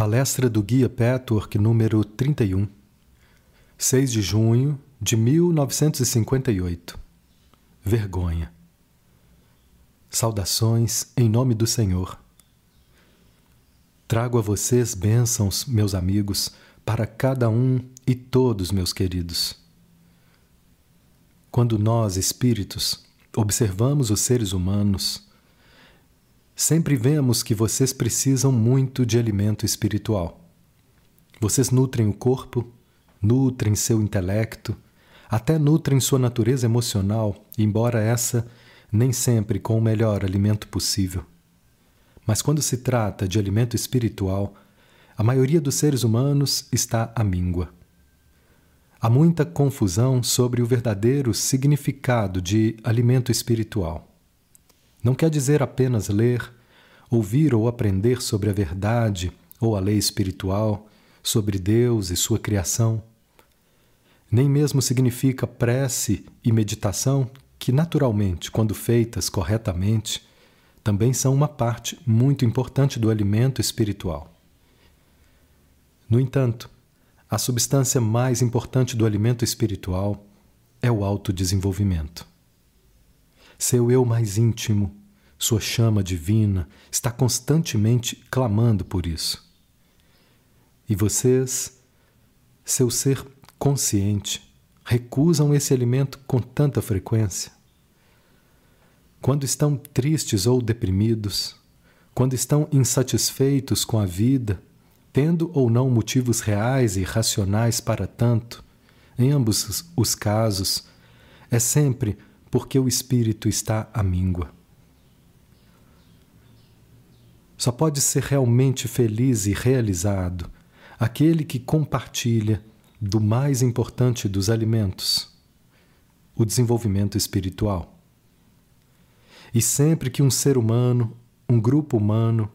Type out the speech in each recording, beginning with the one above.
Palestra do Guia Petwork número 31, 6 de junho de 1958. Vergonha. Saudações em nome do Senhor. Trago a vocês bênçãos, meus amigos, para cada um e todos, meus queridos. Quando nós, espíritos, observamos os seres humanos, Sempre vemos que vocês precisam muito de alimento espiritual. Vocês nutrem o corpo, nutrem seu intelecto, até nutrem sua natureza emocional, embora essa nem sempre com o melhor alimento possível. Mas quando se trata de alimento espiritual, a maioria dos seres humanos está à míngua. Há muita confusão sobre o verdadeiro significado de alimento espiritual. Não quer dizer apenas ler, ouvir ou aprender sobre a verdade ou a lei espiritual, sobre Deus e sua criação. Nem mesmo significa prece e meditação, que naturalmente, quando feitas corretamente, também são uma parte muito importante do alimento espiritual. No entanto, a substância mais importante do alimento espiritual é o autodesenvolvimento. Seu eu mais íntimo, sua chama divina, está constantemente clamando por isso. E vocês, seu ser consciente, recusam esse alimento com tanta frequência? Quando estão tristes ou deprimidos, quando estão insatisfeitos com a vida, tendo ou não motivos reais e racionais para tanto, em ambos os casos, é sempre porque o espírito está à míngua. Só pode ser realmente feliz e realizado aquele que compartilha do mais importante dos alimentos, o desenvolvimento espiritual. E sempre que um ser humano, um grupo humano,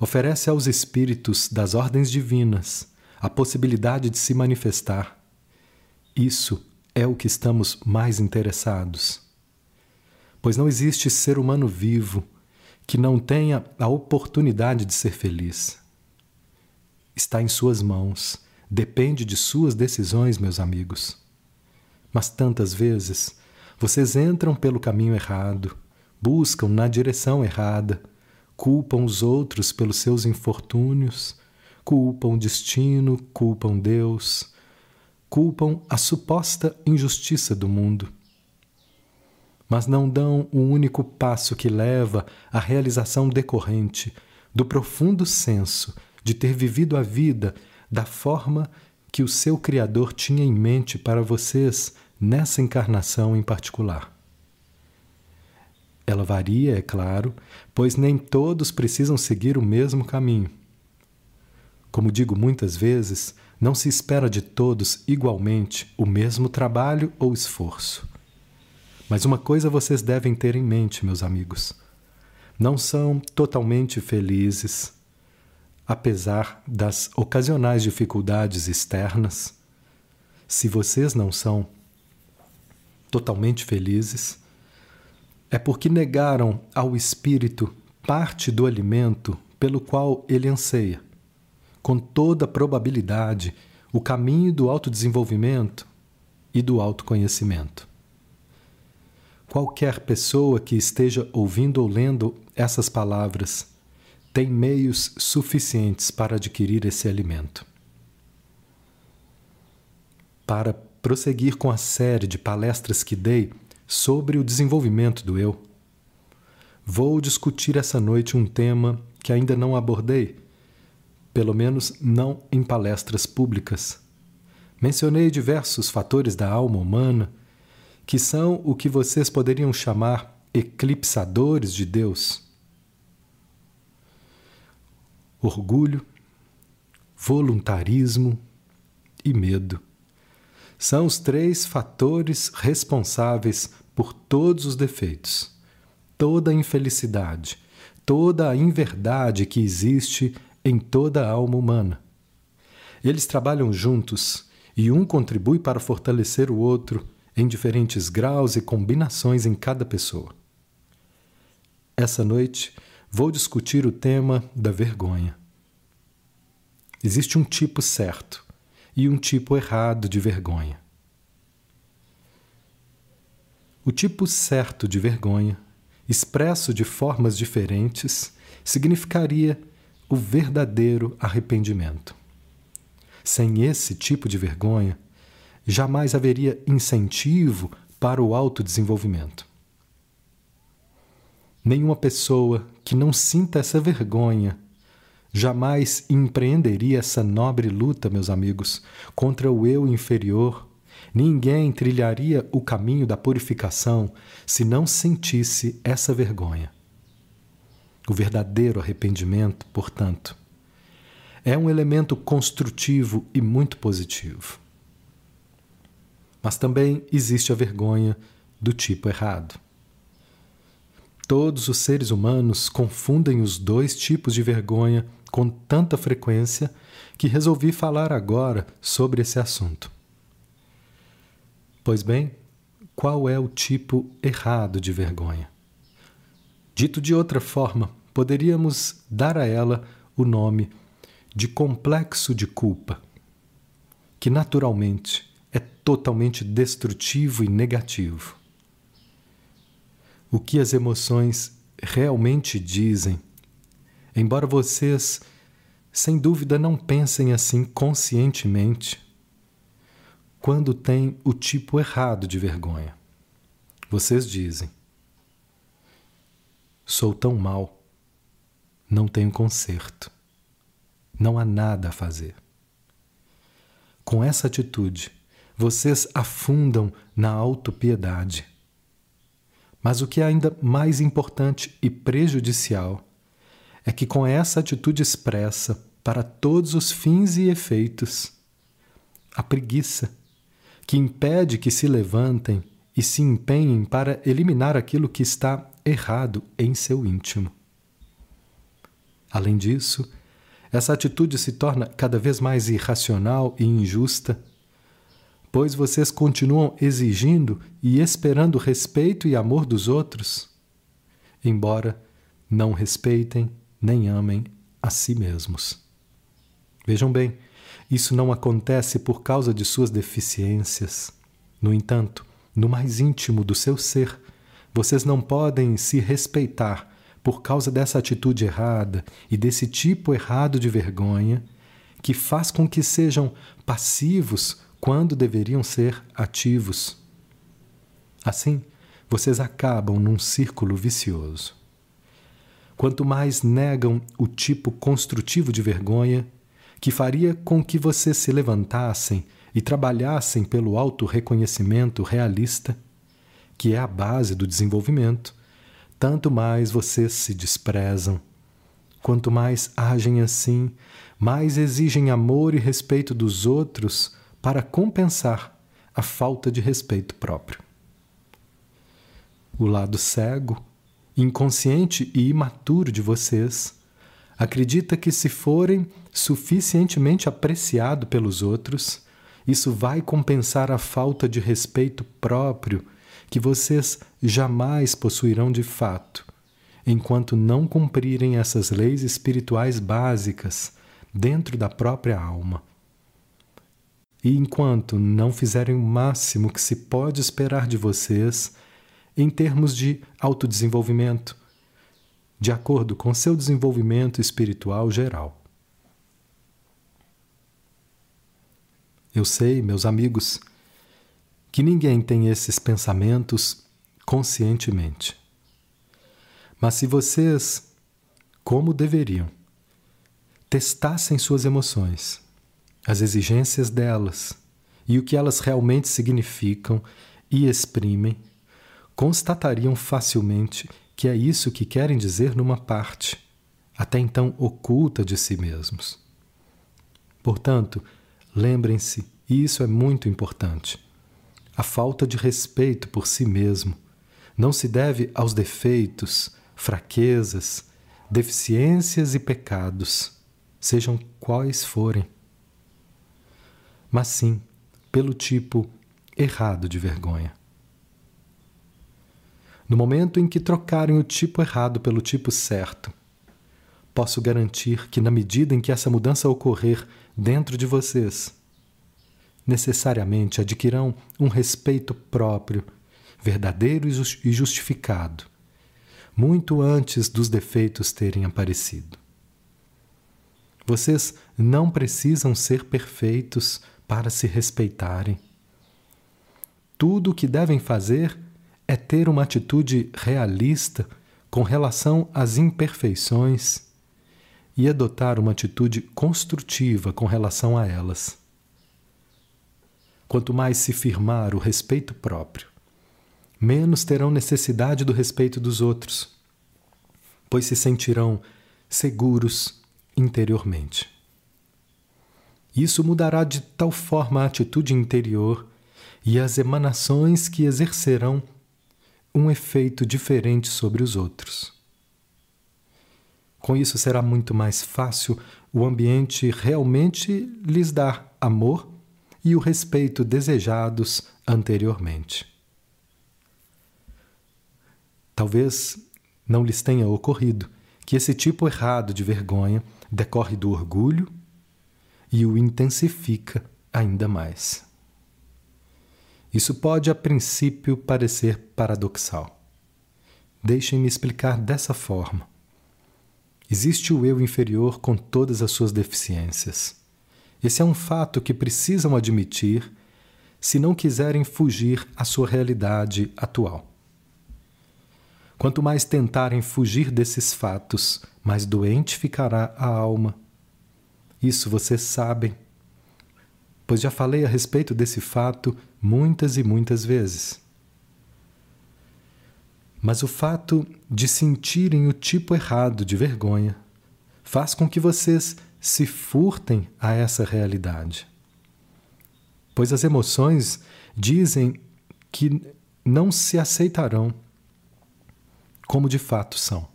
oferece aos espíritos das ordens divinas a possibilidade de se manifestar, isso é o que estamos mais interessados pois não existe ser humano vivo que não tenha a oportunidade de ser feliz. Está em suas mãos, depende de suas decisões, meus amigos. Mas tantas vezes vocês entram pelo caminho errado, buscam na direção errada, culpam os outros pelos seus infortúnios, culpam o destino, culpam Deus, culpam a suposta injustiça do mundo mas não dão o único passo que leva à realização decorrente do profundo senso de ter vivido a vida da forma que o seu Criador tinha em mente para vocês nessa encarnação em particular. Ela varia, é claro, pois nem todos precisam seguir o mesmo caminho. Como digo muitas vezes, não se espera de todos igualmente o mesmo trabalho ou esforço. Mas uma coisa vocês devem ter em mente, meus amigos: não são totalmente felizes, apesar das ocasionais dificuldades externas. Se vocês não são totalmente felizes, é porque negaram ao espírito parte do alimento pelo qual ele anseia. Com toda probabilidade, o caminho do autodesenvolvimento e do autoconhecimento. Qualquer pessoa que esteja ouvindo ou lendo essas palavras tem meios suficientes para adquirir esse alimento. Para prosseguir com a série de palestras que dei sobre o desenvolvimento do eu, vou discutir essa noite um tema que ainda não abordei, pelo menos não em palestras públicas. Mencionei diversos fatores da alma humana que são o que vocês poderiam chamar eclipsadores de Deus. Orgulho, voluntarismo e medo. São os três fatores responsáveis por todos os defeitos, toda a infelicidade, toda a inverdade que existe em toda a alma humana. Eles trabalham juntos e um contribui para fortalecer o outro em diferentes graus e combinações em cada pessoa. Essa noite vou discutir o tema da vergonha. existe um tipo certo e um tipo errado de vergonha. O tipo certo de vergonha, expresso de formas diferentes, significaria o verdadeiro arrependimento. Sem esse tipo de vergonha, jamais haveria incentivo para o autodesenvolvimento. Nenhuma pessoa que não sinta essa vergonha jamais empreenderia essa nobre luta, meus amigos, contra o eu inferior. Ninguém trilharia o caminho da purificação se não sentisse essa vergonha. O verdadeiro arrependimento, portanto, é um elemento construtivo e muito positivo. Mas também existe a vergonha do tipo errado. Todos os seres humanos confundem os dois tipos de vergonha com tanta frequência que resolvi falar agora sobre esse assunto. Pois bem, qual é o tipo errado de vergonha? Dito de outra forma, poderíamos dar a ela o nome de complexo de culpa, que naturalmente totalmente destrutivo e negativo o que as emoções realmente dizem. Embora vocês, sem dúvida, não pensem assim conscientemente, quando tem o tipo errado de vergonha. Vocês dizem: Sou tão mal, não tenho conserto, não há nada a fazer. Com essa atitude, vocês afundam na autopiedade mas o que é ainda mais importante e prejudicial é que, com essa atitude expressa para todos os fins e efeitos, a preguiça, que impede que se levantem e se empenhem para eliminar aquilo que está errado em seu íntimo. Além disso, essa atitude se torna cada vez mais irracional e injusta pois vocês continuam exigindo e esperando respeito e amor dos outros, embora não respeitem nem amem a si mesmos. Vejam bem, isso não acontece por causa de suas deficiências. No entanto, no mais íntimo do seu ser, vocês não podem se respeitar por causa dessa atitude errada e desse tipo errado de vergonha que faz com que sejam passivos quando deveriam ser ativos. Assim, vocês acabam num círculo vicioso. Quanto mais negam o tipo construtivo de vergonha, que faria com que vocês se levantassem e trabalhassem pelo auto-reconhecimento realista, que é a base do desenvolvimento, tanto mais vocês se desprezam. Quanto mais agem assim, mais exigem amor e respeito dos outros para compensar a falta de respeito próprio. O lado cego, inconsciente e imaturo de vocês acredita que, se forem suficientemente apreciado pelos outros, isso vai compensar a falta de respeito próprio que vocês jamais possuirão de fato, enquanto não cumprirem essas leis espirituais básicas dentro da própria alma. E enquanto não fizerem o máximo que se pode esperar de vocês em termos de autodesenvolvimento, de acordo com seu desenvolvimento espiritual geral. Eu sei, meus amigos, que ninguém tem esses pensamentos conscientemente. Mas se vocês, como deveriam, testassem suas emoções, as exigências delas e o que elas realmente significam e exprimem, constatariam facilmente que é isso que querem dizer numa parte, até então oculta de si mesmos. Portanto, lembrem-se, e isso é muito importante, a falta de respeito por si mesmo não se deve aos defeitos, fraquezas, deficiências e pecados, sejam quais forem mas sim pelo tipo errado de vergonha. No momento em que trocarem o tipo errado pelo tipo certo, posso garantir que, na medida em que essa mudança ocorrer dentro de vocês, necessariamente adquirão um respeito próprio, verdadeiro e justificado, muito antes dos defeitos terem aparecido. Vocês não precisam ser perfeitos para se respeitarem. Tudo o que devem fazer é ter uma atitude realista com relação às imperfeições e adotar uma atitude construtiva com relação a elas. Quanto mais se firmar o respeito próprio, menos terão necessidade do respeito dos outros, pois se sentirão seguros interiormente. Isso mudará de tal forma a atitude interior e as emanações que exercerão um efeito diferente sobre os outros. Com isso, será muito mais fácil o ambiente realmente lhes dar amor e o respeito desejados anteriormente. Talvez não lhes tenha ocorrido que esse tipo errado de vergonha decorre do orgulho e o intensifica ainda mais. Isso pode, a princípio, parecer paradoxal. Deixem-me explicar dessa forma. Existe o eu inferior com todas as suas deficiências. Esse é um fato que precisam admitir se não quiserem fugir à sua realidade atual. Quanto mais tentarem fugir desses fatos, mais doente ficará a alma. Isso vocês sabem, pois já falei a respeito desse fato muitas e muitas vezes. Mas o fato de sentirem o tipo errado de vergonha faz com que vocês se furtem a essa realidade. Pois as emoções dizem que não se aceitarão como de fato são.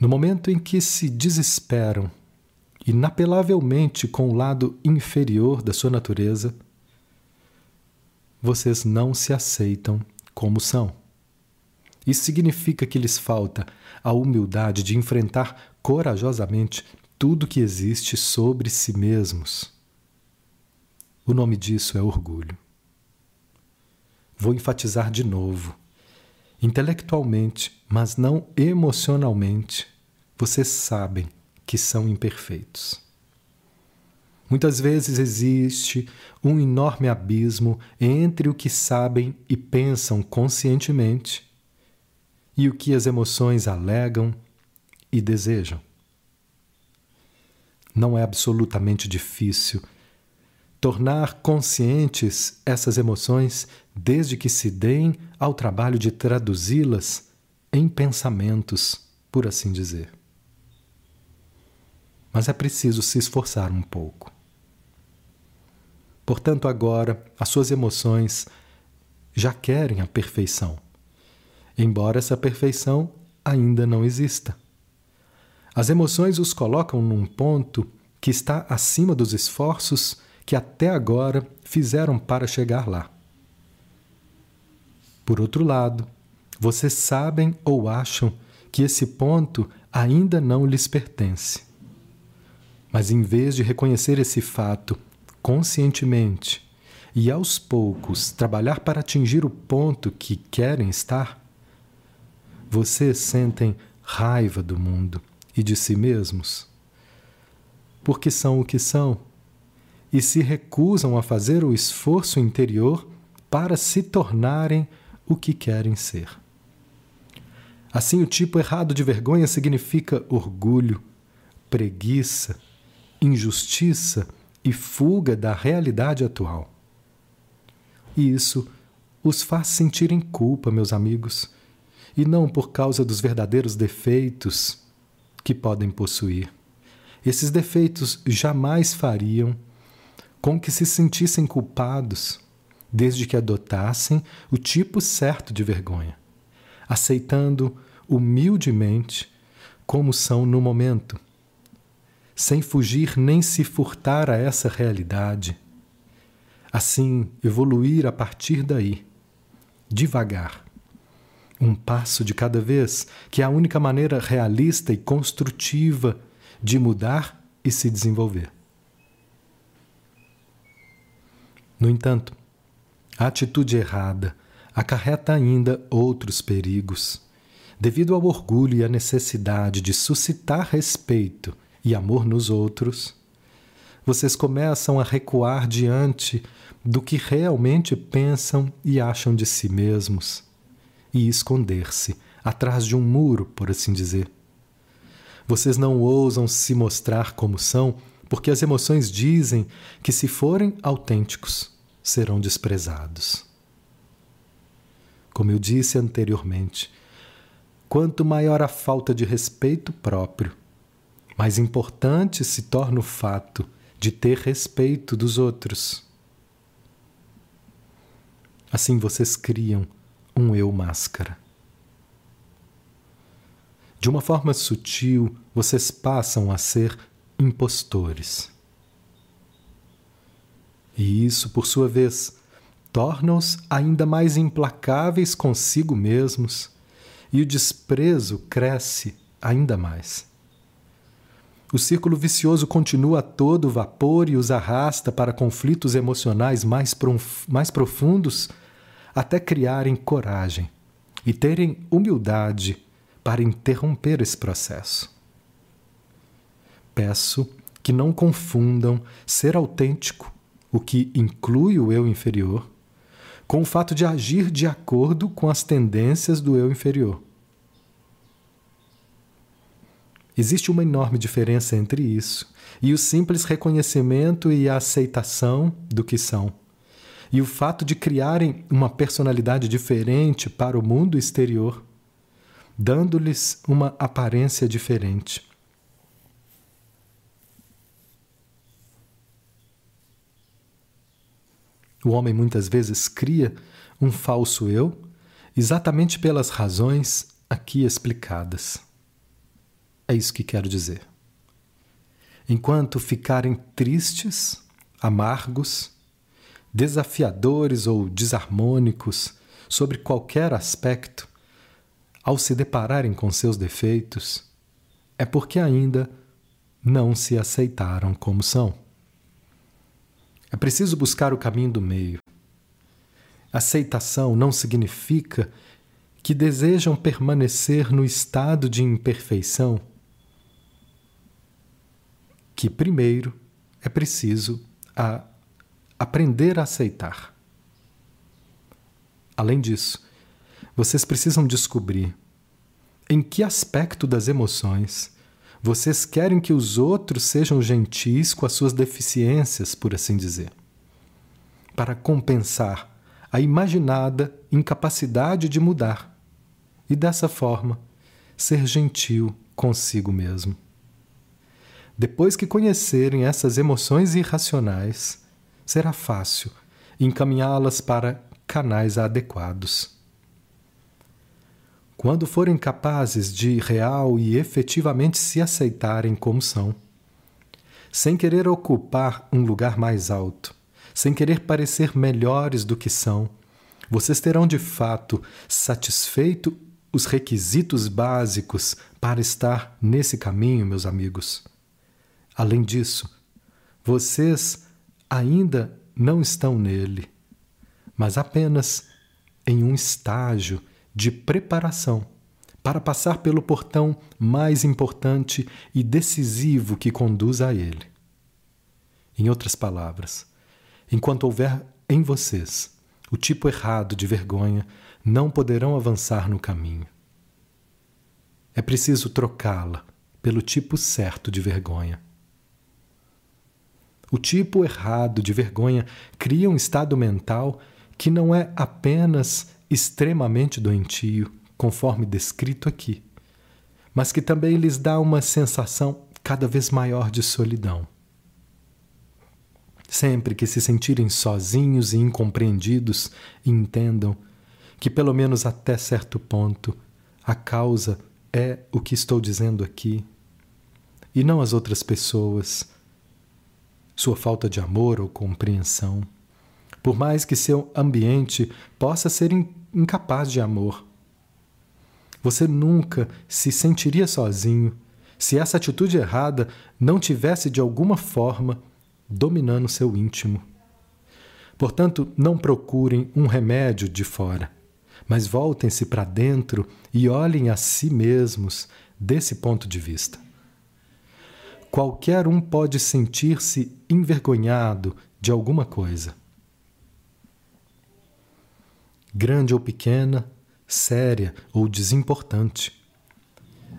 No momento em que se desesperam inapelavelmente com o lado inferior da sua natureza, vocês não se aceitam como são. Isso significa que lhes falta a humildade de enfrentar corajosamente tudo que existe sobre si mesmos. O nome disso é orgulho. Vou enfatizar de novo. Intelectualmente, mas não emocionalmente, vocês sabem que são imperfeitos. Muitas vezes existe um enorme abismo entre o que sabem e pensam conscientemente e o que as emoções alegam e desejam. Não é absolutamente difícil tornar conscientes essas emoções desde que se deem ao trabalho de traduzi-las em pensamentos, por assim dizer mas é preciso se esforçar um pouco. Portanto, agora as suas emoções já querem a perfeição, embora essa perfeição ainda não exista. As emoções os colocam num ponto que está acima dos esforços que até agora fizeram para chegar lá. Por outro lado, vocês sabem ou acham que esse ponto ainda não lhes pertence. Mas em vez de reconhecer esse fato conscientemente e aos poucos trabalhar para atingir o ponto que querem estar, vocês sentem raiva do mundo e de si mesmos. Porque são o que são e se recusam a fazer o esforço interior para se tornarem o que querem ser. Assim, o tipo errado de vergonha significa orgulho, preguiça, injustiça e fuga da realidade atual. E isso os faz sentirem culpa, meus amigos, e não por causa dos verdadeiros defeitos que podem possuir. Esses defeitos jamais fariam com que se sentissem culpados, desde que adotassem o tipo certo de vergonha, aceitando humildemente como são no momento sem fugir nem se furtar a essa realidade. Assim, evoluir a partir daí, devagar, um passo de cada vez, que é a única maneira realista e construtiva de mudar e se desenvolver. No entanto, a atitude errada acarreta ainda outros perigos. Devido ao orgulho e à necessidade de suscitar respeito e amor nos outros, vocês começam a recuar diante do que realmente pensam e acham de si mesmos e esconder-se atrás de um muro, por assim dizer. Vocês não ousam se mostrar como são porque as emoções dizem que, se forem autênticos, serão desprezados. Como eu disse anteriormente, quanto maior a falta de respeito próprio, mais importante se torna o fato de ter respeito dos outros. Assim vocês criam um eu máscara. De uma forma sutil, vocês passam a ser impostores. E isso, por sua vez, torna-os ainda mais implacáveis consigo mesmos, e o desprezo cresce ainda mais. O círculo vicioso continua a todo vapor e os arrasta para conflitos emocionais mais, prof mais profundos até criarem coragem e terem humildade para interromper esse processo. Peço que não confundam ser autêntico, o que inclui o eu inferior, com o fato de agir de acordo com as tendências do eu inferior. Existe uma enorme diferença entre isso e o simples reconhecimento e a aceitação do que são. E o fato de criarem uma personalidade diferente para o mundo exterior, dando-lhes uma aparência diferente. O homem muitas vezes cria um falso eu exatamente pelas razões aqui explicadas. É isso que quero dizer. Enquanto ficarem tristes, amargos, desafiadores ou desarmônicos sobre qualquer aspecto, ao se depararem com seus defeitos, é porque ainda não se aceitaram como são. É preciso buscar o caminho do meio. Aceitação não significa que desejam permanecer no estado de imperfeição que primeiro é preciso a aprender a aceitar. Além disso, vocês precisam descobrir em que aspecto das emoções vocês querem que os outros sejam gentis com as suas deficiências, por assim dizer, para compensar a imaginada incapacidade de mudar e, dessa forma, ser gentil consigo mesmo. Depois que conhecerem essas emoções irracionais, será fácil encaminhá-las para canais adequados. Quando forem capazes de real e efetivamente se aceitarem como são, sem querer ocupar um lugar mais alto, sem querer parecer melhores do que são, vocês terão de fato satisfeito os requisitos básicos para estar nesse caminho, meus amigos. Além disso, vocês ainda não estão nele, mas apenas em um estágio de preparação para passar pelo portão mais importante e decisivo que conduz a ele. Em outras palavras, enquanto houver em vocês o tipo errado de vergonha, não poderão avançar no caminho. É preciso trocá-la pelo tipo certo de vergonha. O tipo errado de vergonha cria um estado mental que não é apenas extremamente doentio, conforme descrito aqui, mas que também lhes dá uma sensação cada vez maior de solidão. Sempre que se sentirem sozinhos e incompreendidos, entendam que, pelo menos até certo ponto, a causa é o que estou dizendo aqui, e não as outras pessoas sua falta de amor ou compreensão. Por mais que seu ambiente possa ser incapaz de amor, você nunca se sentiria sozinho se essa atitude errada não tivesse de alguma forma dominando seu íntimo. Portanto, não procurem um remédio de fora, mas voltem-se para dentro e olhem a si mesmos desse ponto de vista. Qualquer um pode sentir-se envergonhado de alguma coisa. Grande ou pequena, séria ou desimportante.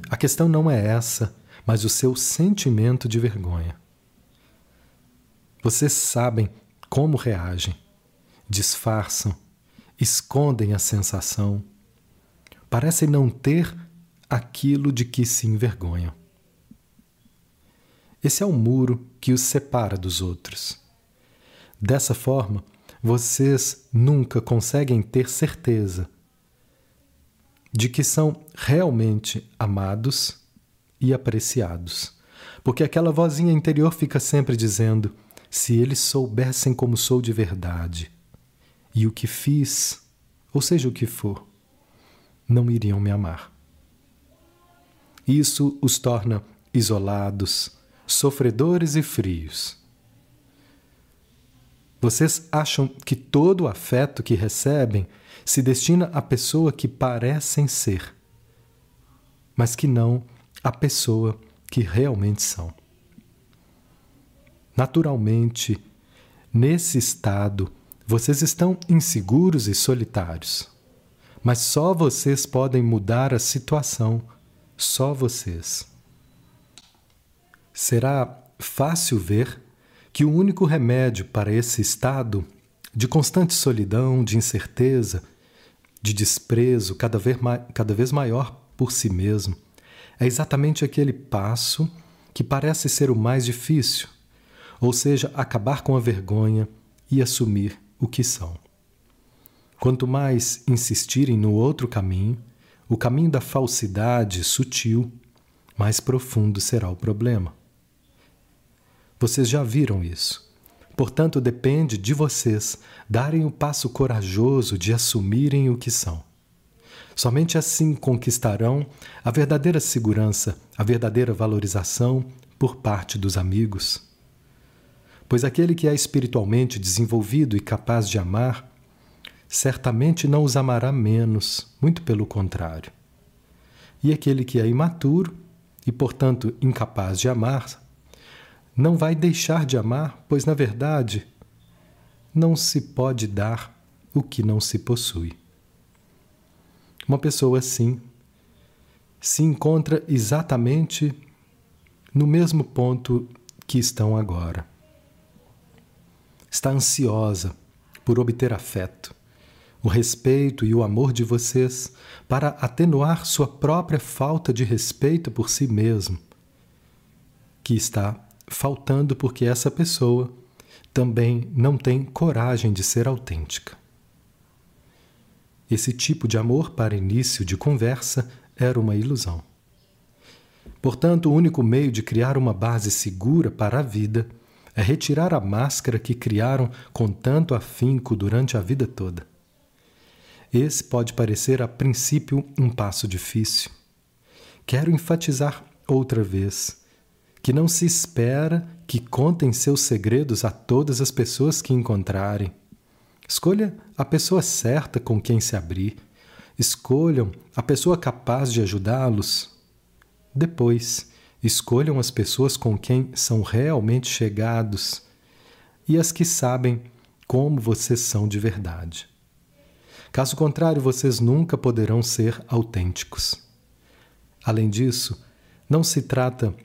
A questão não é essa, mas o seu sentimento de vergonha. Vocês sabem como reagem, disfarçam, escondem a sensação, parecem não ter aquilo de que se envergonham. Esse é o muro que os separa dos outros. Dessa forma, vocês nunca conseguem ter certeza de que são realmente amados e apreciados. Porque aquela vozinha interior fica sempre dizendo: se eles soubessem como sou de verdade e o que fiz, ou seja o que for, não iriam me amar. Isso os torna isolados, sofredores e frios. Vocês acham que todo o afeto que recebem se destina à pessoa que parecem ser, mas que não à pessoa que realmente são. Naturalmente, nesse estado, vocês estão inseguros e solitários. Mas só vocês podem mudar a situação, só vocês. Será fácil ver que o único remédio para esse estado de constante solidão, de incerteza, de desprezo cada vez, cada vez maior por si mesmo, é exatamente aquele passo que parece ser o mais difícil, ou seja, acabar com a vergonha e assumir o que são. Quanto mais insistirem no outro caminho, o caminho da falsidade sutil, mais profundo será o problema. Vocês já viram isso. Portanto, depende de vocês darem o passo corajoso de assumirem o que são. Somente assim conquistarão a verdadeira segurança, a verdadeira valorização por parte dos amigos. Pois aquele que é espiritualmente desenvolvido e capaz de amar, certamente não os amará menos, muito pelo contrário. E aquele que é imaturo e, portanto, incapaz de amar, não vai deixar de amar, pois, na verdade, não se pode dar o que não se possui. Uma pessoa assim se encontra exatamente no mesmo ponto que estão agora. Está ansiosa por obter afeto, o respeito e o amor de vocês para atenuar sua própria falta de respeito por si mesmo, que está faltando porque essa pessoa também não tem coragem de ser autêntica. Esse tipo de amor para início de conversa era uma ilusão. Portanto, o único meio de criar uma base segura para a vida é retirar a máscara que criaram com tanto afinco durante a vida toda. Esse pode parecer a princípio um passo difícil. Quero enfatizar outra vez que não se espera que contem seus segredos a todas as pessoas que encontrarem Escolha a pessoa certa com quem se abrir. Escolham a pessoa capaz de ajudá-los. Depois, escolham as pessoas com quem são realmente chegados e as que sabem como vocês são de verdade. Caso contrário, vocês nunca poderão ser autênticos. Além disso, não se trata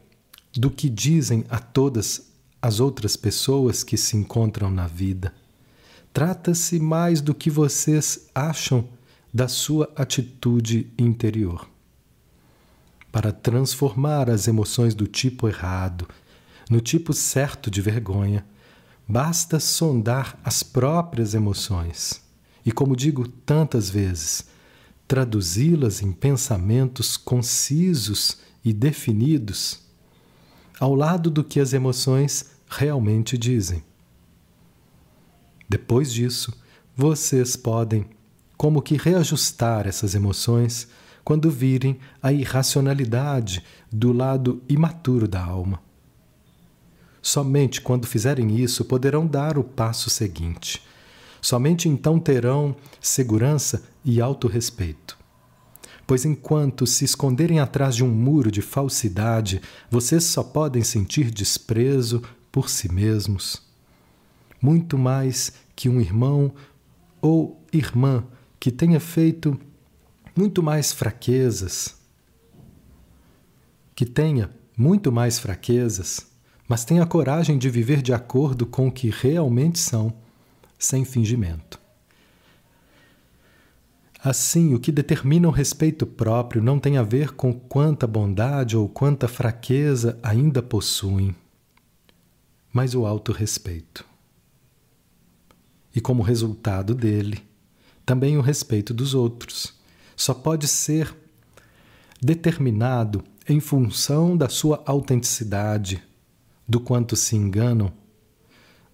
do que dizem a todas as outras pessoas que se encontram na vida Trata-se mais do que vocês acham da sua atitude interior. Para transformar as emoções do tipo errado no tipo certo de vergonha, basta sondar as próprias emoções e, como digo tantas vezes, traduzi-las em pensamentos concisos e definidos, ao lado do que as emoções realmente dizem. Depois disso, vocês podem como que reajustar essas emoções quando virem a irracionalidade do lado imaturo da alma. Somente quando fizerem isso poderão dar o passo seguinte. Somente então terão segurança e autorrespeito. Pois enquanto se esconderem atrás de um muro de falsidade, vocês só podem sentir desprezo por si mesmos. Muito mais que um irmão ou irmã que tenha feito muito mais fraquezas, que tenha muito mais fraquezas, mas tenha coragem de viver de acordo com o que realmente são, sem fingimento. Assim, o que determina o respeito próprio não tem a ver com quanta bondade ou quanta fraqueza ainda possuem, mas o autorrespeito. E como resultado dele, também o respeito dos outros. Só pode ser determinado em função da sua autenticidade, do quanto se enganam,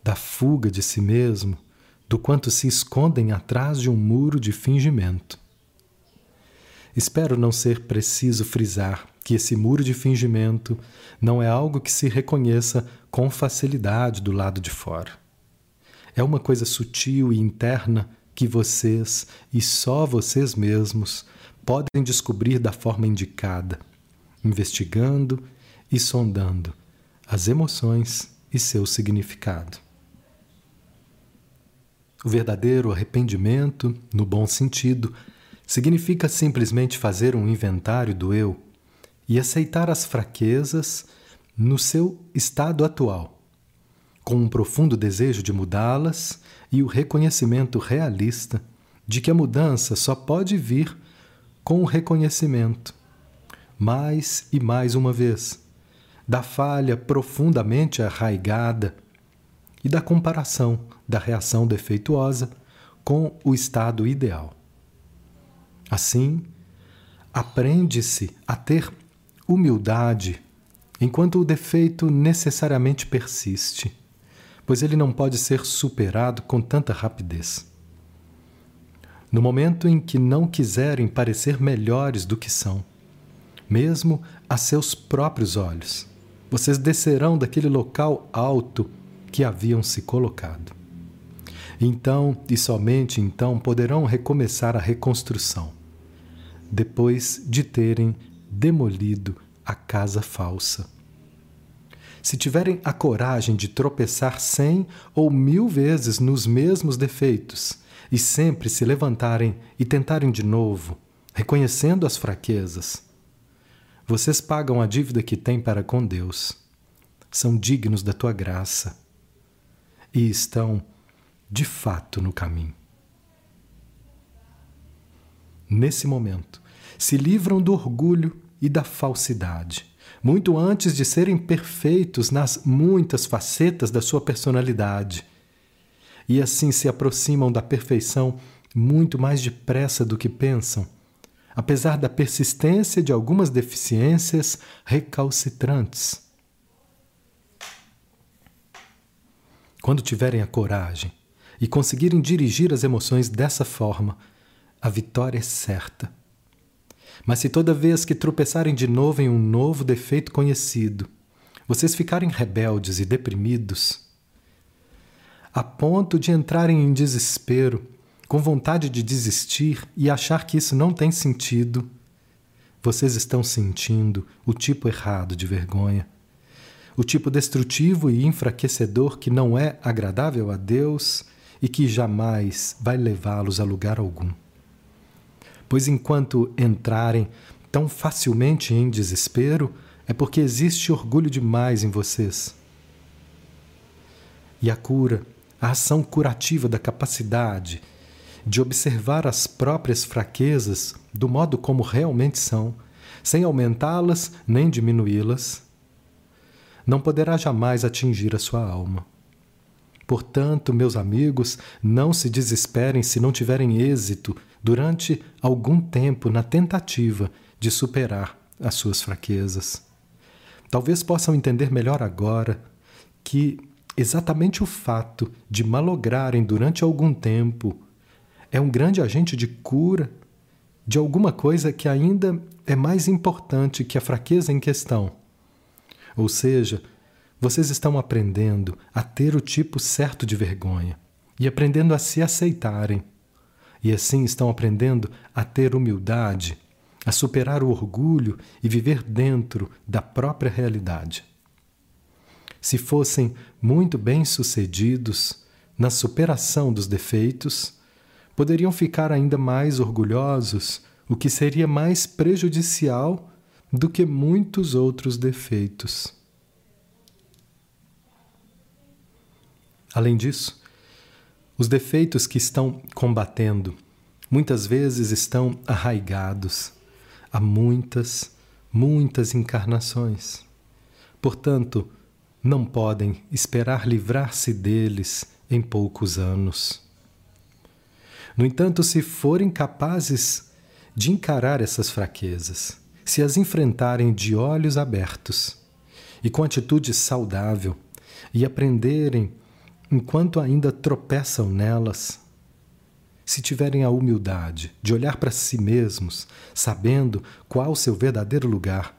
da fuga de si mesmo, do quanto se escondem atrás de um muro de fingimento. Espero não ser preciso frisar que esse muro de fingimento não é algo que se reconheça com facilidade do lado de fora. É uma coisa sutil e interna que vocês e só vocês mesmos podem descobrir da forma indicada, investigando e sondando as emoções e seu significado. O verdadeiro arrependimento, no bom sentido, significa simplesmente fazer um inventário do eu e aceitar as fraquezas no seu estado atual, com um profundo desejo de mudá-las e o reconhecimento realista de que a mudança só pode vir com o reconhecimento, mais e mais uma vez, da falha profundamente arraigada e da comparação da reação defeituosa com o estado ideal. Assim, aprende-se a ter humildade enquanto o defeito necessariamente persiste, pois ele não pode ser superado com tanta rapidez. No momento em que não quiserem parecer melhores do que são, mesmo a seus próprios olhos, vocês descerão daquele local alto que haviam se colocado. Então, e somente então, poderão recomeçar a reconstrução, depois de terem demolido a casa falsa. Se tiverem a coragem de tropeçar cem ou mil vezes nos mesmos defeitos e sempre se levantarem e tentarem de novo, reconhecendo as fraquezas, vocês pagam a dívida que têm para com Deus. São dignos da tua graça e estão, de fato, no caminho. Nesse momento, se livram do orgulho e da falsidade, muito antes de serem perfeitos nas muitas facetas da sua personalidade. E assim se aproximam da perfeição muito mais depressa do que pensam apesar da persistência de algumas deficiências recalcitrantes. Quando tiverem a coragem e conseguirem dirigir as emoções dessa forma, a vitória é certa. Mas se toda vez que tropeçarem de novo em um novo defeito conhecido, vocês ficarem rebeldes e deprimidos, a ponto de entrarem em desespero com vontade de desistir e achar que isso não tem sentido, vocês estão sentindo o tipo errado de vergonha. O tipo destrutivo e enfraquecedor que não é agradável a Deus e que jamais vai levá-los a lugar algum. Pois enquanto entrarem tão facilmente em desespero, é porque existe orgulho demais em vocês. E a cura, a ação curativa da capacidade de observar as próprias fraquezas do modo como realmente são, sem aumentá-las nem diminuí-las, não poderá jamais atingir a sua alma. Portanto, meus amigos, não se desesperem se não tiverem êxito durante algum tempo na tentativa de superar as suas fraquezas. Talvez possam entender melhor agora que exatamente o fato de malograrem durante algum tempo é um grande agente de cura, de alguma coisa que ainda é mais importante que a fraqueza em questão. Ou seja, vocês estão aprendendo a ter o tipo certo de vergonha e aprendendo a se aceitarem. E assim estão aprendendo a ter humildade, a superar o orgulho e viver dentro da própria realidade. Se fossem muito bem-sucedidos na superação dos defeitos, poderiam ficar ainda mais orgulhosos, o que seria mais prejudicial do que muitos outros defeitos. Além disso, os defeitos que estão combatendo muitas vezes estão arraigados há muitas, muitas encarnações. Portanto, não podem esperar livrar-se deles em poucos anos. No entanto, se forem capazes de encarar essas fraquezas, se as enfrentarem de olhos abertos e com atitude saudável e aprenderem enquanto ainda tropeçam nelas, se tiverem a humildade de olhar para si mesmos, sabendo qual seu verdadeiro lugar,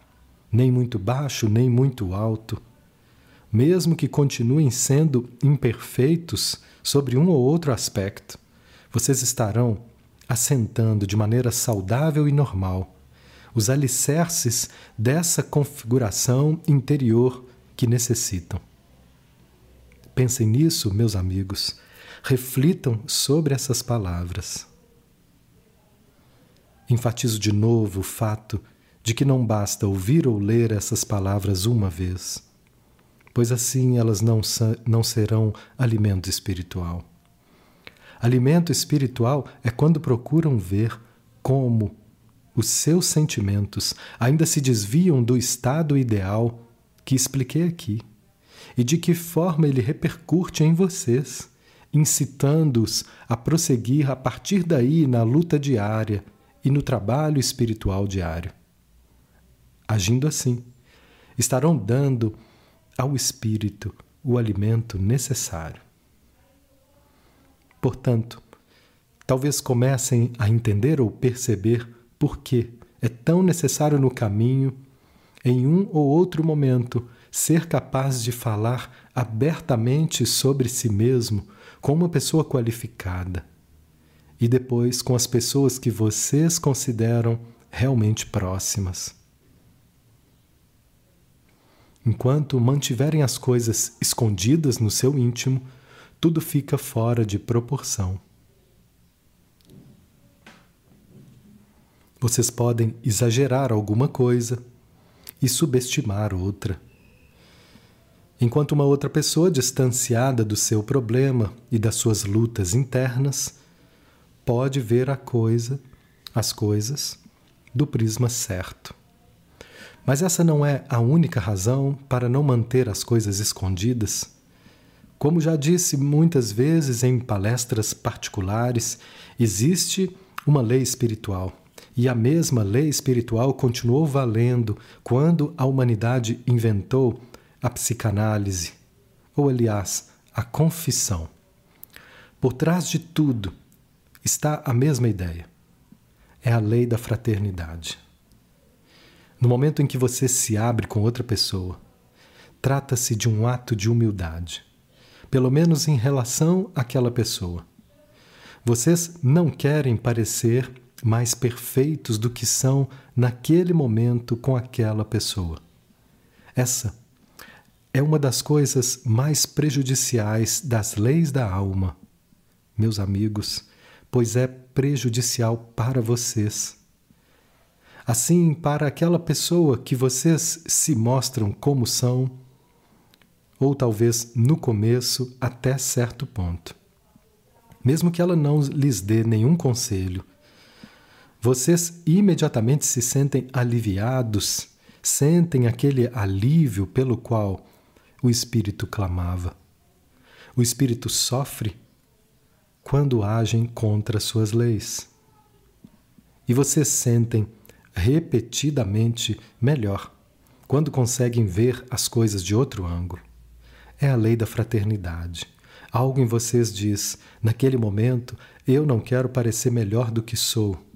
nem muito baixo, nem muito alto, mesmo que continuem sendo imperfeitos sobre um ou outro aspecto, vocês estarão assentando de maneira saudável e normal os alicerces dessa configuração interior que necessitam. Pensem nisso, meus amigos. Reflitam sobre essas palavras. Enfatizo de novo o fato de que não basta ouvir ou ler essas palavras uma vez, pois assim elas não, não serão alimento espiritual. Alimento espiritual é quando procuram ver como os seus sentimentos ainda se desviam do estado ideal que expliquei aqui e de que forma ele repercute em vocês, incitando-os a prosseguir a partir daí na luta diária e no trabalho espiritual diário. Agindo assim, estarão dando ao espírito o alimento necessário. Portanto, talvez comecem a entender ou perceber por que é tão necessário no caminho, em um ou outro momento, ser capaz de falar abertamente sobre si mesmo com uma pessoa qualificada e depois com as pessoas que vocês consideram realmente próximas. Enquanto mantiverem as coisas escondidas no seu íntimo, tudo fica fora de proporção. Vocês podem exagerar alguma coisa e subestimar outra enquanto uma outra pessoa distanciada do seu problema e das suas lutas internas pode ver a coisa, as coisas, do prisma certo. Mas essa não é a única razão para não manter as coisas escondidas. Como já disse muitas vezes em palestras particulares, existe uma lei espiritual. E a mesma lei espiritual continuou valendo quando a humanidade inventou a psicanálise, ou aliás, a confissão. Por trás de tudo está a mesma ideia. É a lei da fraternidade. No momento em que você se abre com outra pessoa, trata-se de um ato de humildade, pelo menos em relação àquela pessoa. Vocês não querem parecer mais perfeitos do que são naquele momento com aquela pessoa. Essa é uma das coisas mais prejudiciais das leis da alma, meus amigos, pois é prejudicial para vocês. Assim, para aquela pessoa que vocês se mostram como são, ou talvez no começo até certo ponto. Mesmo que ela não lhes dê nenhum conselho, vocês imediatamente se sentem aliviados, sentem aquele alívio pelo qual o espírito clamava. O espírito sofre quando agem contra suas leis. E vocês sentem repetidamente melhor quando conseguem ver as coisas de outro ângulo. É a lei da fraternidade. Algo em vocês diz: naquele momento, eu não quero parecer melhor do que sou.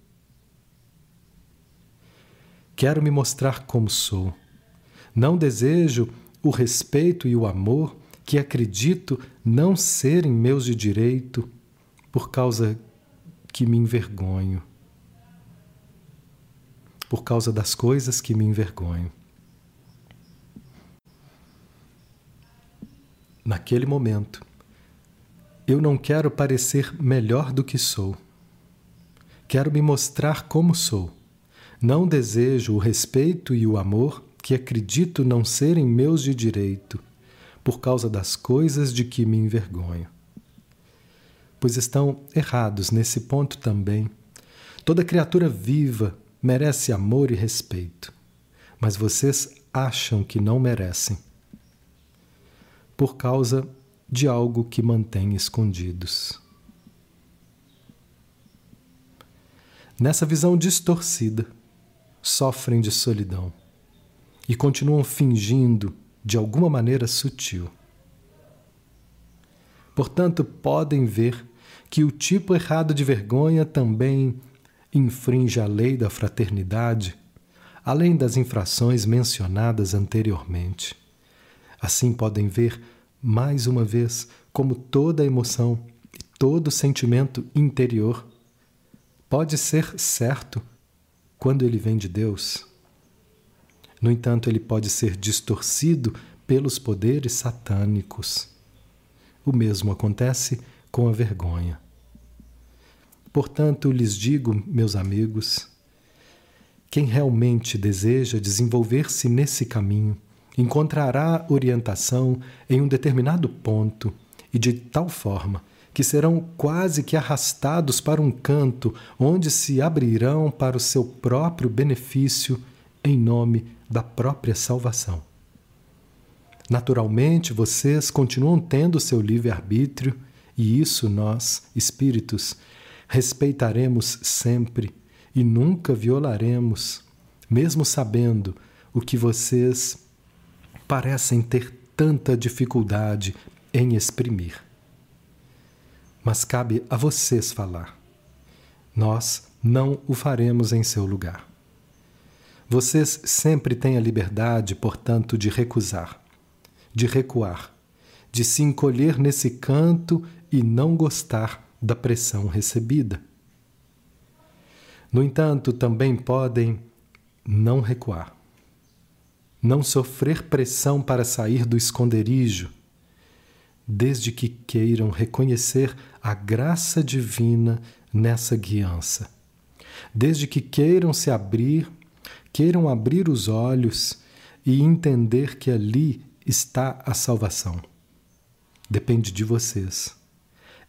Quero me mostrar como sou. Não desejo o respeito e o amor que acredito não serem meus de direito por causa que me envergonho. Por causa das coisas que me envergonho. Naquele momento, eu não quero parecer melhor do que sou. Quero me mostrar como sou. Não desejo o respeito e o amor que acredito não serem meus de direito, por causa das coisas de que me envergonho pois estão errados nesse ponto também. Toda criatura viva merece amor e respeito, mas vocês acham que não merecem, por causa de algo que mantém escondidos. Nessa visão distorcida, sofrem de solidão e continuam fingindo de alguma maneira sutil. Portanto, podem ver que o tipo errado de vergonha também infringe a lei da fraternidade, além das infrações mencionadas anteriormente. Assim podem ver, mais uma vez, como toda emoção e todo sentimento interior pode ser certo quando ele vem de Deus. No entanto, ele pode ser distorcido pelos poderes satânicos. O mesmo acontece com a vergonha. Portanto, lhes digo, meus amigos, quem realmente deseja desenvolver-se nesse caminho encontrará orientação em um determinado ponto e de tal forma que serão quase que arrastados para um canto onde se abrirão para o seu próprio benefício em nome da própria salvação. Naturalmente, vocês continuam tendo seu livre-arbítrio e isso nós, espíritos, respeitaremos sempre e nunca violaremos, mesmo sabendo o que vocês parecem ter tanta dificuldade em exprimir. Mas cabe a vocês falar. Nós não o faremos em seu lugar. Vocês sempre têm a liberdade, portanto, de recusar, de recuar, de se encolher nesse canto e não gostar da pressão recebida. No entanto, também podem não recuar, não sofrer pressão para sair do esconderijo, desde que queiram reconhecer a graça divina nessa guiança, desde que queiram se abrir, queiram abrir os olhos e entender que ali está a salvação. Depende de vocês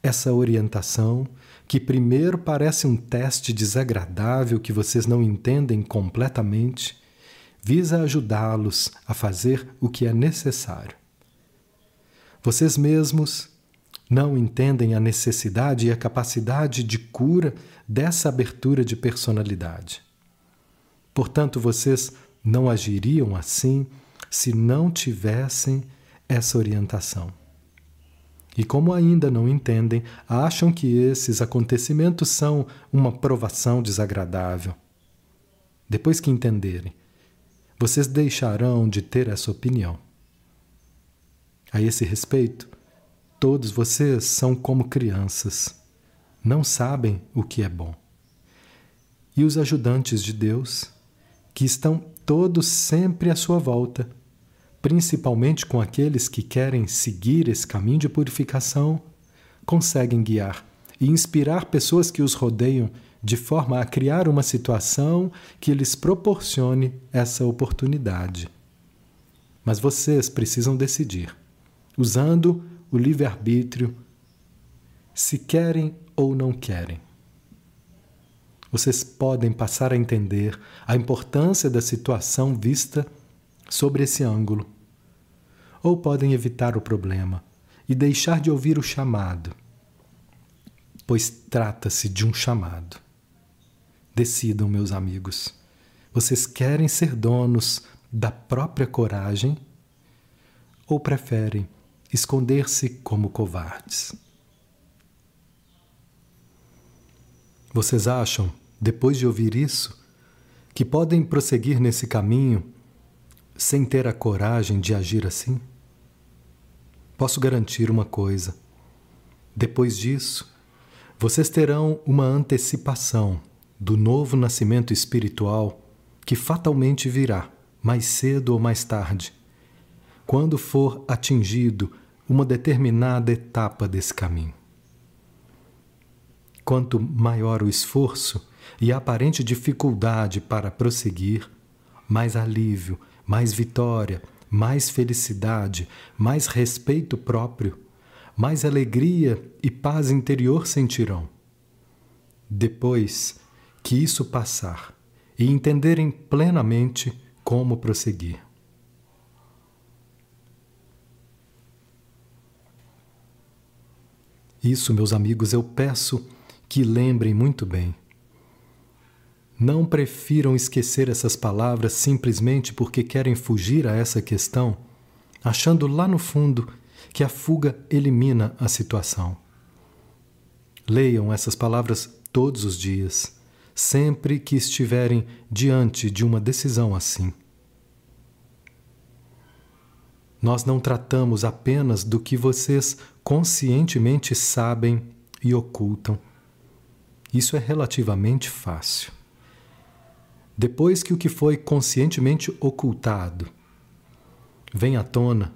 essa orientação, que primeiro parece um teste desagradável que vocês não entendem completamente, visa ajudá-los a fazer o que é necessário. Vocês mesmos não entendem a necessidade e a capacidade de cura dessa abertura de personalidade. Portanto, vocês não agiriam assim se não tivessem essa orientação. E como ainda não entendem, acham que esses acontecimentos são uma provação desagradável. Depois que entenderem, vocês deixarão de ter essa opinião. A esse respeito, todos vocês são como crianças, não sabem o que é bom. E os ajudantes de Deus, que estão todos sempre à sua volta, principalmente com aqueles que querem seguir esse caminho de purificação, conseguem guiar e inspirar pessoas que os rodeiam de forma a criar uma situação que lhes proporcione essa oportunidade. Mas vocês precisam decidir, usando o livre-arbítrio, se querem ou não querem. Vocês podem passar a entender a importância da situação vista sobre esse ângulo ou podem evitar o problema e deixar de ouvir o chamado, pois trata-se de um chamado. Decidam, meus amigos, vocês querem ser donos da própria coragem ou preferem esconder-se como covardes? Vocês acham, depois de ouvir isso, que podem prosseguir nesse caminho sem ter a coragem de agir assim? Posso garantir uma coisa: depois disso, vocês terão uma antecipação do novo nascimento espiritual que fatalmente virá, mais cedo ou mais tarde, quando for atingido uma determinada etapa desse caminho. Quanto maior o esforço e a aparente dificuldade para prosseguir, mais alívio, mais vitória, mais felicidade, mais respeito próprio, mais alegria e paz interior sentirão. Depois que isso passar e entenderem plenamente como prosseguir. Isso, meus amigos, eu peço que lembrem muito bem. Não prefiram esquecer essas palavras simplesmente porque querem fugir a essa questão, achando lá no fundo que a fuga elimina a situação. Leiam essas palavras todos os dias, sempre que estiverem diante de uma decisão assim. Nós não tratamos apenas do que vocês conscientemente sabem e ocultam. Isso é relativamente fácil. Depois que o que foi conscientemente ocultado vem à tona,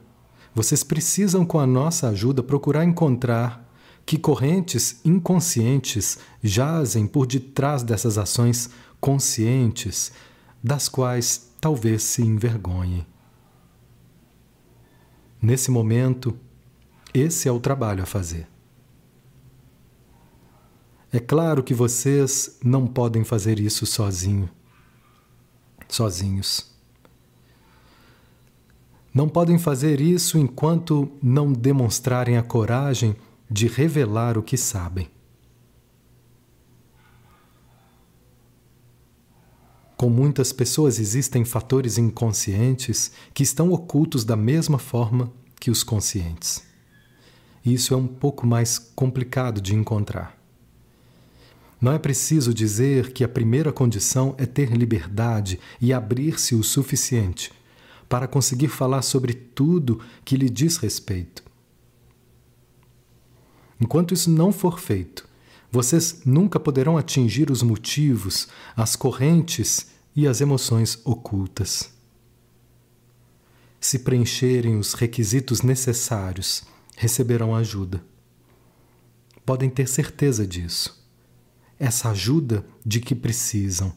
vocês precisam, com a nossa ajuda, procurar encontrar que correntes inconscientes jazem por detrás dessas ações conscientes, das quais talvez se envergonhem. Nesse momento, esse é o trabalho a fazer. É claro que vocês não podem fazer isso sozinho, sozinhos. Não podem fazer isso enquanto não demonstrarem a coragem de revelar o que sabem. Com muitas pessoas existem fatores inconscientes que estão ocultos da mesma forma que os conscientes. Isso é um pouco mais complicado de encontrar. Não é preciso dizer que a primeira condição é ter liberdade e abrir-se o suficiente para conseguir falar sobre tudo que lhe diz respeito. Enquanto isso não for feito, vocês nunca poderão atingir os motivos, as correntes e as emoções ocultas. Se preencherem os requisitos necessários receberão ajuda. Podem ter certeza disso. Essa ajuda de que precisam.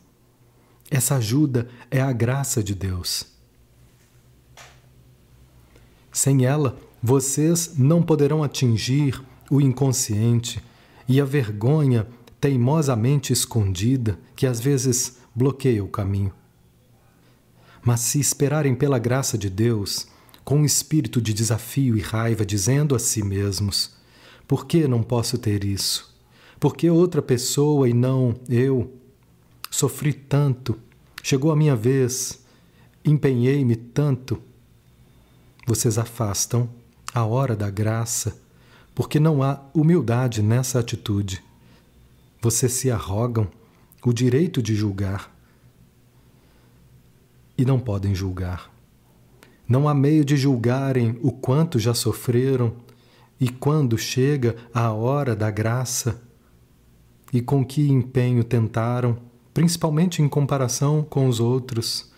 Essa ajuda é a graça de Deus. Sem ela, vocês não poderão atingir o inconsciente e a vergonha teimosamente escondida que às vezes bloqueia o caminho. Mas se esperarem pela graça de Deus, com um espírito de desafio e raiva, dizendo a si mesmos: Por que não posso ter isso? Por que outra pessoa e não eu? Sofri tanto, chegou a minha vez, empenhei-me tanto. Vocês afastam a hora da graça, porque não há humildade nessa atitude. Vocês se arrogam o direito de julgar e não podem julgar. Não há meio de julgarem o quanto já sofreram e quando chega a hora da graça e com que empenho tentaram, principalmente em comparação com os outros.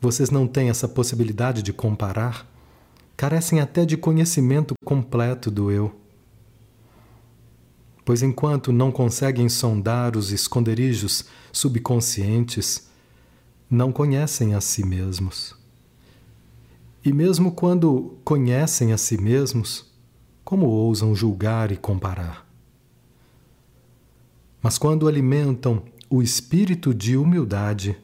Vocês não têm essa possibilidade de comparar, carecem até de conhecimento completo do eu. Pois enquanto não conseguem sondar os esconderijos subconscientes, não conhecem a si mesmos. E mesmo quando conhecem a si mesmos, como ousam julgar e comparar? Mas quando alimentam o espírito de humildade,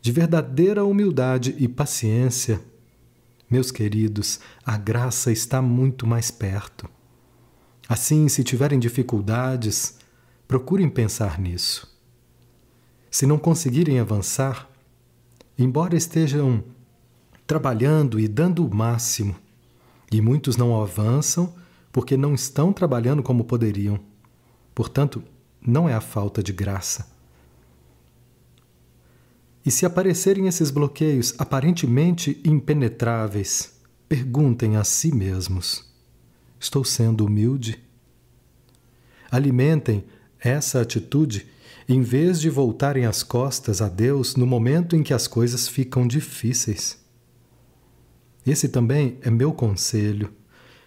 de verdadeira humildade e paciência, meus queridos, a graça está muito mais perto. Assim, se tiverem dificuldades, procurem pensar nisso. Se não conseguirem avançar, embora estejam trabalhando e dando o máximo, e muitos não avançam porque não estão trabalhando como poderiam. Portanto, não é a falta de graça, E se aparecerem esses bloqueios aparentemente impenetráveis, perguntem a si mesmos: estou sendo humilde? Alimentem essa atitude em vez de voltarem as costas a Deus no momento em que as coisas ficam difíceis. Esse também é meu conselho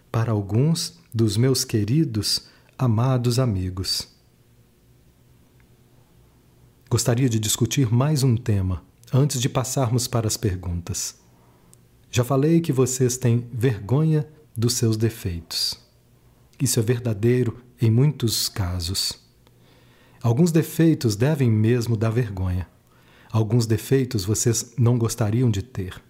para alguns dos meus queridos, amados amigos. Gostaria de discutir mais um tema antes de passarmos para as perguntas. Já falei que vocês têm vergonha dos seus defeitos. Isso é verdadeiro em muitos casos. Alguns defeitos devem mesmo dar vergonha. Alguns defeitos vocês não gostariam de ter.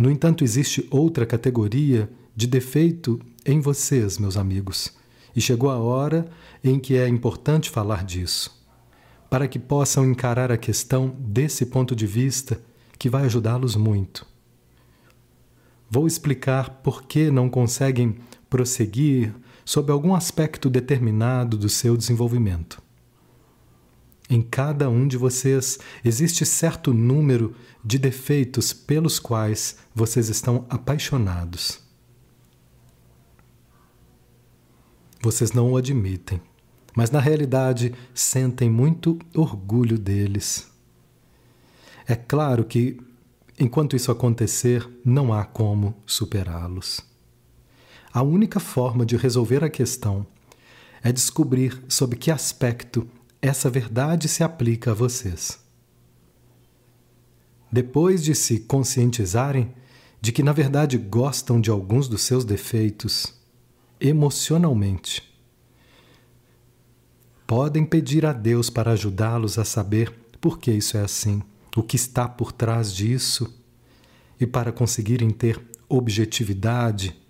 No entanto, existe outra categoria de defeito em vocês, meus amigos, e chegou a hora em que é importante falar disso, para que possam encarar a questão desse ponto de vista que vai ajudá-los muito. Vou explicar por que não conseguem prosseguir sob algum aspecto determinado do seu desenvolvimento. Em cada um de vocês existe certo número de defeitos pelos quais vocês estão apaixonados. Vocês não o admitem, mas na realidade sentem muito orgulho deles. É claro que, enquanto isso acontecer, não há como superá-los. A única forma de resolver a questão é descobrir sob que aspecto essa verdade se aplica a vocês. Depois de se conscientizarem de que, na verdade, gostam de alguns dos seus defeitos, emocionalmente, podem pedir a Deus para ajudá-los a saber por que isso é assim, o que está por trás disso, e para conseguirem ter objetividade,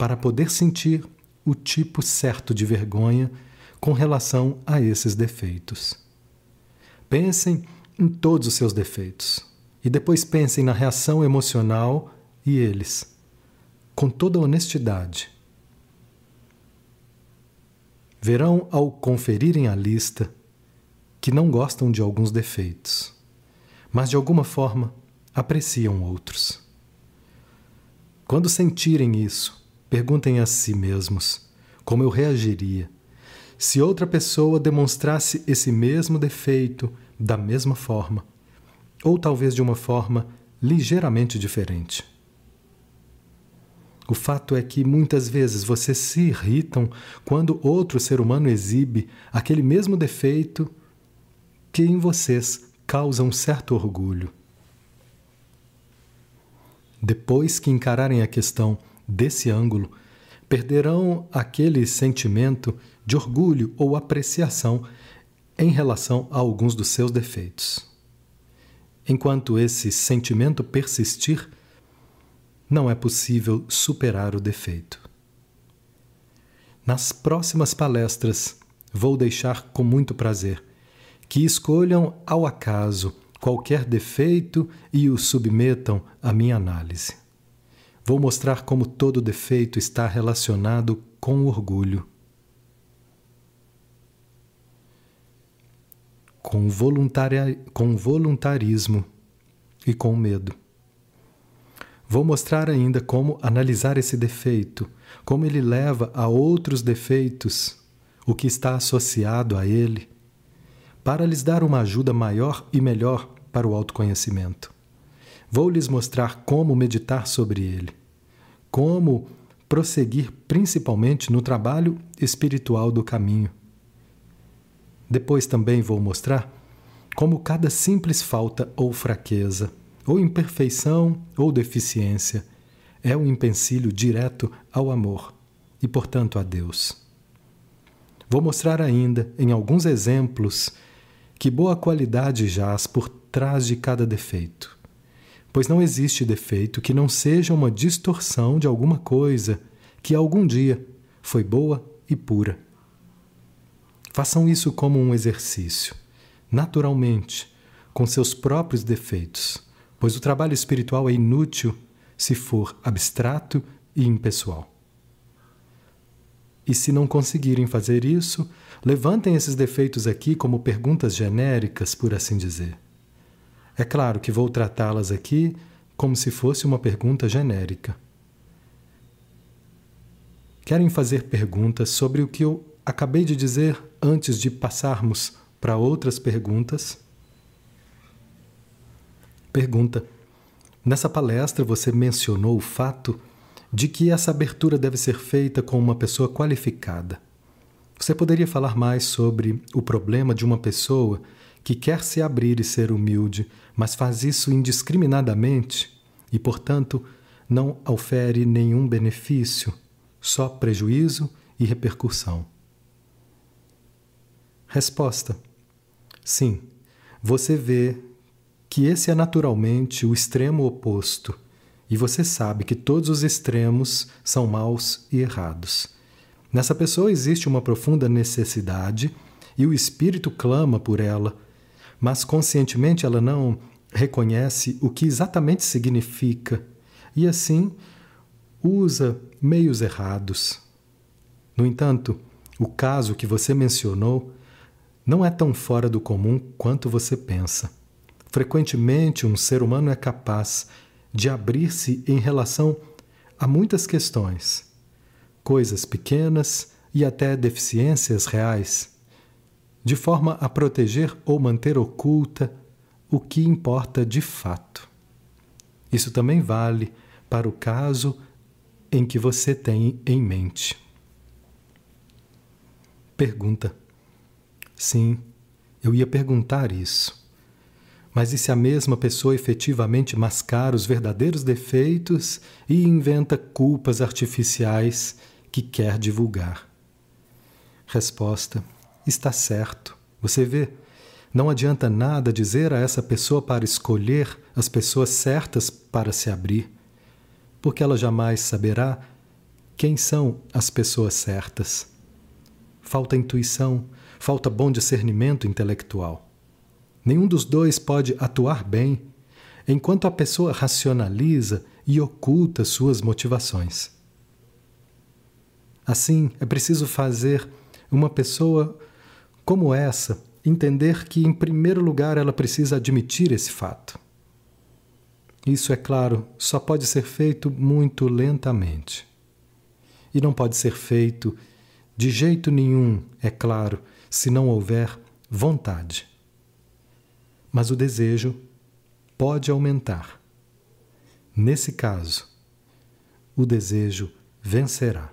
para poder sentir o tipo certo de vergonha com relação a esses defeitos. Pensem em todos os seus defeitos e depois pensem na reação emocional e eles, com toda honestidade. Verão ao conferirem a lista que não gostam de alguns defeitos, mas de alguma forma apreciam outros. Quando sentirem isso, perguntem a si mesmos como eu reagiria se outra pessoa demonstrasse esse mesmo defeito da mesma forma, ou talvez de uma forma ligeiramente diferente. O fato é que muitas vezes vocês se irritam quando outro ser humano exibe aquele mesmo defeito que em vocês causa um certo orgulho. Depois que encararem a questão desse ângulo, perderão aquele sentimento de orgulho ou apreciação em relação a alguns dos seus defeitos. Enquanto esse sentimento persistir, não é possível superar o defeito. Nas próximas palestras, vou deixar com muito prazer que escolham ao acaso qualquer defeito e o submetam à minha análise. Vou mostrar como todo defeito está relacionado com orgulho. Com, com voluntarismo e com medo. Vou mostrar ainda como analisar esse defeito, como ele leva a outros defeitos, o que está associado a ele, para lhes dar uma ajuda maior e melhor para o autoconhecimento. Vou lhes mostrar como meditar sobre ele como prosseguir principalmente no trabalho espiritual do caminho. Depois também vou mostrar como cada simples falta ou fraqueza, ou imperfeição ou deficiência é um empecilho direto ao amor e, portanto, a Deus. Vou mostrar ainda, em alguns exemplos, que boa qualidade jaz por trás de cada defeito pois não existe defeito que não seja uma distorção de alguma coisa que algum dia foi boa e pura. Façam isso como um exercício, naturalmente, com seus próprios defeitos, pois o trabalho espiritual é inútil se for abstrato e impessoal. E se não conseguirem fazer isso, levantem esses defeitos aqui como perguntas genéricas, por assim dizer. É claro que vou tratá-las aqui como se fosse uma pergunta genérica. Querem fazer perguntas sobre o que eu acabei de dizer antes de passarmos para outras perguntas? Pergunta: Nessa palestra você mencionou o fato de que essa abertura deve ser feita com uma pessoa qualificada. Você poderia falar mais sobre o problema de uma pessoa que quer se abrir e ser humilde, mas faz isso indiscriminadamente e, portanto, não ofere nenhum benefício, só prejuízo e repercussão? Resposta: Sim, você vê que esse é naturalmente o extremo oposto, e você sabe que todos os extremos são maus e errados. Nessa pessoa existe uma profunda necessidade e o espírito clama por ela, mas conscientemente ela não reconhece o que exatamente significa e assim usa meios errados. No entanto, o caso que você mencionou não é tão fora do comum quanto você pensa. Frequentemente, um ser humano é capaz de abrir-se em relação a muitas questões, coisas pequenas e até deficiências reais, de forma a proteger ou manter oculta o que importa de fato. Isso também vale para o caso em que você tem em mente. Pergunta: Sim, eu ia perguntar isso. Mas e se a mesma pessoa efetivamente mascara os verdadeiros defeitos e inventa culpas artificiais que quer divulgar? Resposta: Está certo. Você vê, não adianta nada dizer a essa pessoa para escolher as pessoas certas para se abrir, porque ela jamais saberá quem são as pessoas certas. Falta intuição, falta bom discernimento intelectual. Nenhum dos dois pode atuar bem enquanto a pessoa racionaliza e oculta suas motivações. Assim, é preciso fazer uma pessoa como essa entender que, em primeiro lugar, ela precisa admitir esse fato. Isso, é claro, só pode ser feito muito lentamente. E não pode ser feito de jeito nenhum, é claro, se não houver vontade. Mas o desejo pode aumentar. Nesse caso, o desejo vencerá.